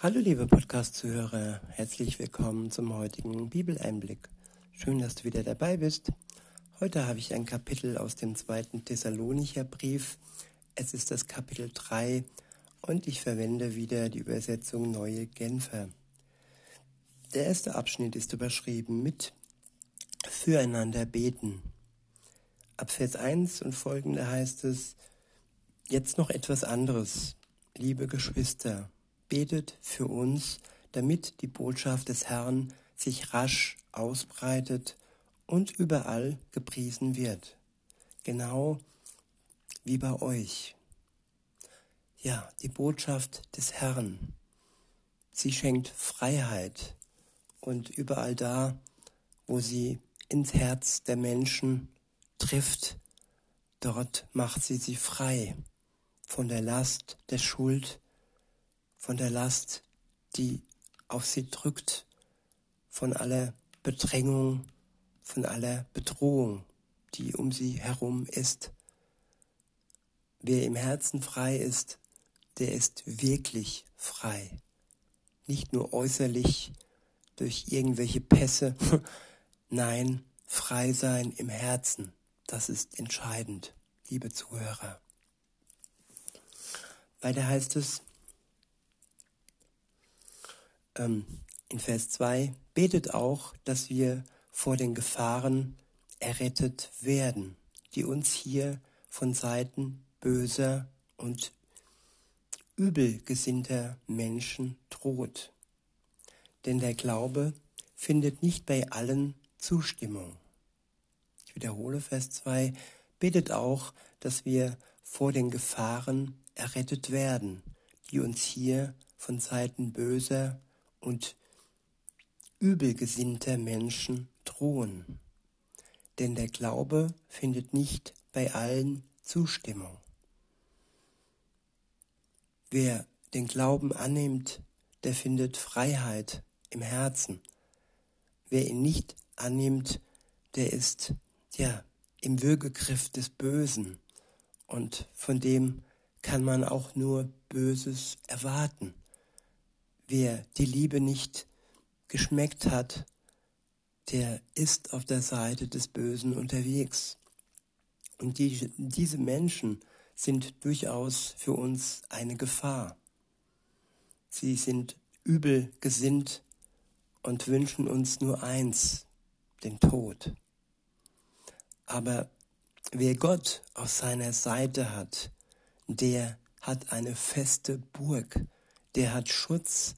Hallo liebe Podcast-Zuhörer, herzlich willkommen zum heutigen Bibeleinblick. Schön, dass du wieder dabei bist. Heute habe ich ein Kapitel aus dem zweiten Thessalonicher Brief. Es ist das Kapitel 3 und ich verwende wieder die Übersetzung Neue Genfer. Der erste Abschnitt ist überschrieben mit Füreinander beten. Ab Vers 1 und folgende heißt es, jetzt noch etwas anderes, liebe Geschwister betet für uns, damit die Botschaft des Herrn sich rasch ausbreitet und überall gepriesen wird. Genau wie bei euch. Ja, die Botschaft des Herrn. Sie schenkt Freiheit und überall da, wo sie ins Herz der Menschen trifft, dort macht sie sie frei von der Last der Schuld, von der Last, die auf sie drückt, von aller Bedrängung, von aller Bedrohung, die um sie herum ist. Wer im Herzen frei ist, der ist wirklich frei. Nicht nur äußerlich durch irgendwelche Pässe, nein, frei sein im Herzen, das ist entscheidend, liebe Zuhörer. Weiter heißt es, ähm, in Vers 2, betet auch, dass wir vor den Gefahren errettet werden, die uns hier von Seiten böser und übelgesinnter Menschen droht. Denn der Glaube findet nicht bei allen Zustimmung. Ich wiederhole Vers 2, betet auch, dass wir vor den Gefahren errettet werden, die uns hier von Seiten böser und übelgesinnter Menschen drohen. Denn der Glaube findet nicht bei allen Zustimmung. Wer den Glauben annimmt, der findet Freiheit im Herzen. Wer ihn nicht annimmt, der ist ja im Würgegriff des Bösen und von dem kann man auch nur Böses erwarten. Wer die Liebe nicht geschmeckt hat, der ist auf der Seite des Bösen unterwegs. Und die, diese Menschen sind durchaus für uns eine Gefahr. Sie sind übel gesinnt und wünschen uns nur eins, den Tod. Aber wer Gott auf seiner Seite hat, der hat eine feste Burg, der hat Schutz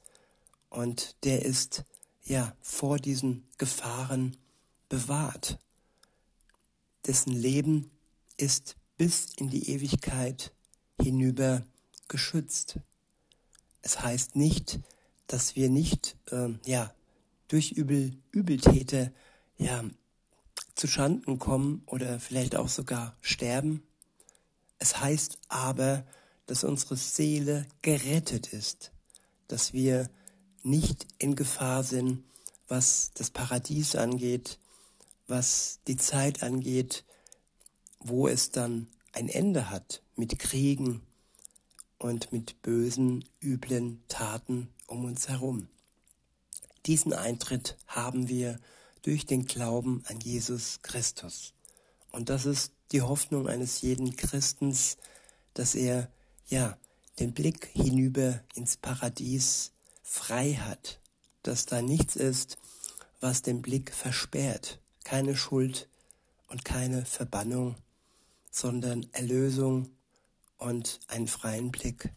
und der ist ja vor diesen Gefahren bewahrt. Dessen Leben ist bis in die Ewigkeit hinüber geschützt. Es heißt nicht, dass wir nicht äh, ja durch Übel, Übeltäter ja zu Schanden kommen oder vielleicht auch sogar sterben. Es heißt aber, dass unsere Seele gerettet ist, dass wir nicht in Gefahr sind, was das Paradies angeht, was die Zeit angeht, wo es dann ein Ende hat mit Kriegen und mit bösen, üblen Taten um uns herum. Diesen Eintritt haben wir durch den Glauben an Jesus Christus. Und das ist die Hoffnung eines jeden Christens, dass er ja, den Blick hinüber ins Paradies frei hat, dass da nichts ist, was den Blick versperrt, keine Schuld und keine Verbannung, sondern Erlösung und einen freien Blick.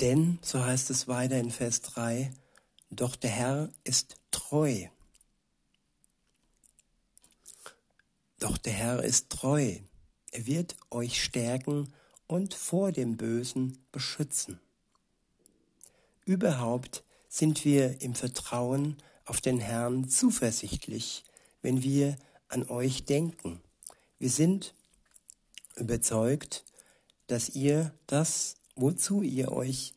Denn, so heißt es weiter in Vers 3, doch der Herr ist treu. Doch der Herr ist treu. Er wird euch stärken und vor dem Bösen beschützen. Überhaupt sind wir im Vertrauen auf den Herrn zuversichtlich, wenn wir an euch denken. Wir sind überzeugt, dass ihr das, wozu ihr euch,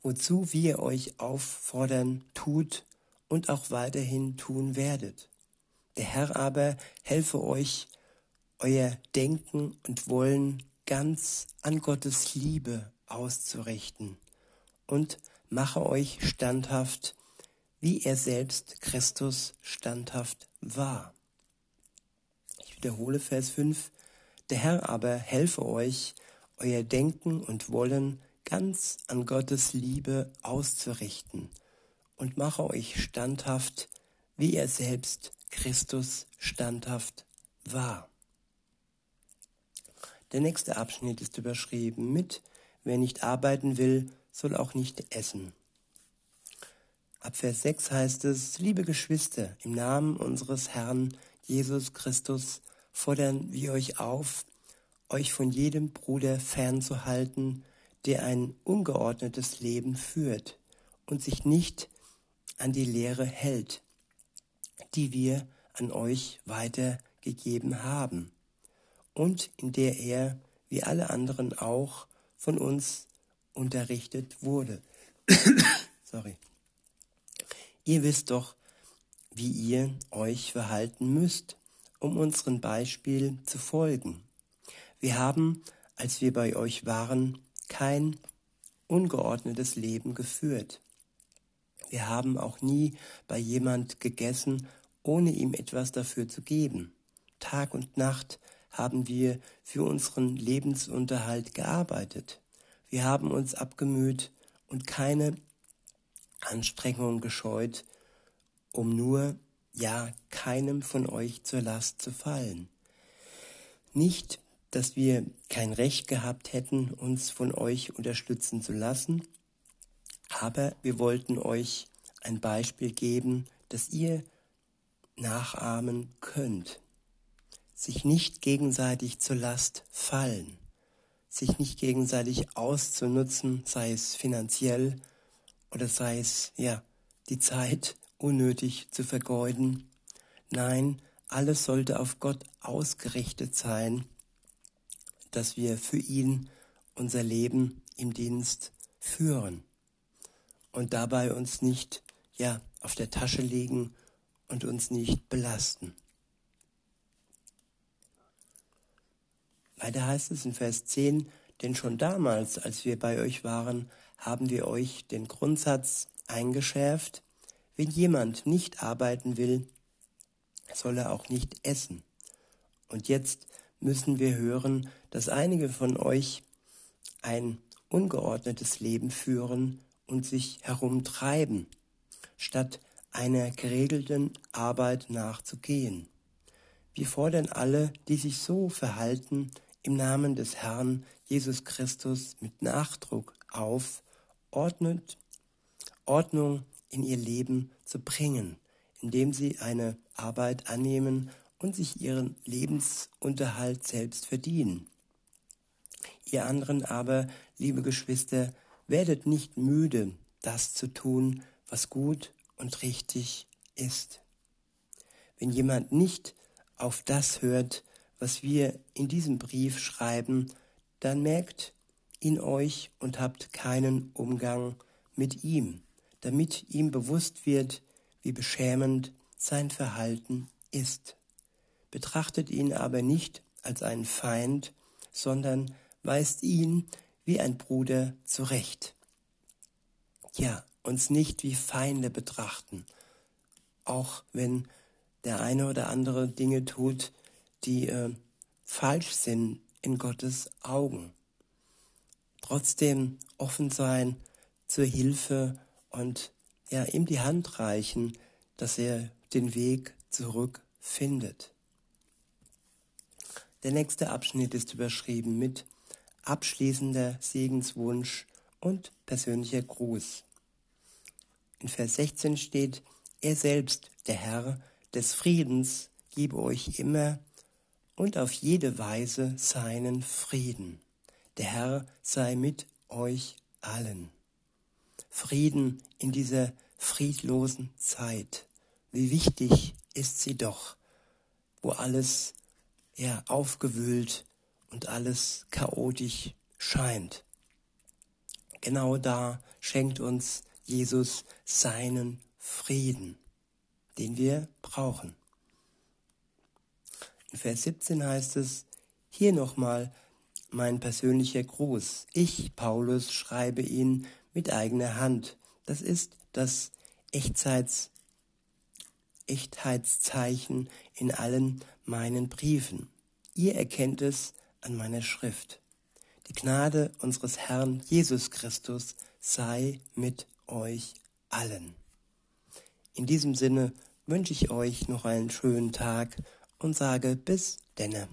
wozu wir euch auffordern, tut und auch weiterhin tun werdet. Der Herr aber helfe euch euer Denken und Wollen ganz an Gottes Liebe auszurichten und mache euch standhaft, wie er selbst Christus standhaft war. Ich wiederhole Vers 5. Der Herr aber helfe euch, euer Denken und Wollen ganz an Gottes Liebe auszurichten und mache euch standhaft, wie er selbst Christus standhaft war. Der nächste Abschnitt ist überschrieben mit Wer nicht arbeiten will, soll auch nicht essen. Ab Vers 6 heißt es, liebe Geschwister, im Namen unseres Herrn Jesus Christus fordern wir euch auf, euch von jedem Bruder fernzuhalten, der ein ungeordnetes Leben führt und sich nicht an die Lehre hält, die wir an euch weitergegeben haben und in der er, wie alle anderen auch, von uns unterrichtet wurde. Sorry. Ihr wisst doch, wie ihr euch verhalten müsst, um unserem Beispiel zu folgen. Wir haben, als wir bei euch waren, kein ungeordnetes Leben geführt. Wir haben auch nie bei jemand gegessen, ohne ihm etwas dafür zu geben. Tag und Nacht haben wir für unseren Lebensunterhalt gearbeitet. Wir haben uns abgemüht und keine Anstrengungen gescheut, um nur, ja, keinem von euch zur Last zu fallen. Nicht, dass wir kein Recht gehabt hätten, uns von euch unterstützen zu lassen, aber wir wollten euch ein Beispiel geben, das ihr nachahmen könnt sich nicht gegenseitig zur Last fallen, sich nicht gegenseitig auszunutzen, sei es finanziell oder sei es, ja, die Zeit unnötig zu vergeuden. Nein, alles sollte auf Gott ausgerichtet sein, dass wir für ihn unser Leben im Dienst führen und dabei uns nicht, ja, auf der Tasche legen und uns nicht belasten. Weiter heißt es in Vers 10, denn schon damals, als wir bei euch waren, haben wir euch den Grundsatz eingeschärft, wenn jemand nicht arbeiten will, soll er auch nicht essen. Und jetzt müssen wir hören, dass einige von euch ein ungeordnetes Leben führen und sich herumtreiben, statt einer geregelten Arbeit nachzugehen. Wir fordern alle, die sich so verhalten, im Namen des Herrn Jesus Christus mit Nachdruck auf, ordnet, Ordnung in ihr Leben zu bringen, indem sie eine Arbeit annehmen und sich ihren Lebensunterhalt selbst verdienen. Ihr anderen aber, liebe Geschwister, werdet nicht müde, das zu tun, was gut und richtig ist. Wenn jemand nicht auf das hört, was wir in diesem Brief schreiben, dann merkt ihn euch und habt keinen Umgang mit ihm, damit ihm bewusst wird, wie beschämend sein Verhalten ist. Betrachtet ihn aber nicht als einen Feind, sondern weist ihn wie ein Bruder zurecht. Ja, uns nicht wie Feinde betrachten, auch wenn der eine oder andere Dinge tut, die äh, falsch sind in Gottes Augen. Trotzdem offen sein zur Hilfe und ja, ihm die Hand reichen, dass er den Weg zurück findet. Der nächste Abschnitt ist überschrieben mit abschließender Segenswunsch und persönlicher Gruß. In Vers 16 steht, er selbst, der Herr des Friedens, gebe euch immer und auf jede Weise seinen Frieden. Der Herr sei mit euch allen. Frieden in dieser friedlosen Zeit. Wie wichtig ist sie doch, wo alles ja aufgewühlt und alles chaotisch scheint. Genau da schenkt uns Jesus seinen Frieden, den wir brauchen. Vers 17 heißt es, hier nochmal, mein persönlicher Gruß. Ich, Paulus, schreibe ihn mit eigener Hand. Das ist das Echtzeits, Echtheitszeichen in allen meinen Briefen. Ihr erkennt es an meiner Schrift. Die Gnade unseres Herrn Jesus Christus sei mit euch allen. In diesem Sinne wünsche ich euch noch einen schönen Tag und sage bis denne.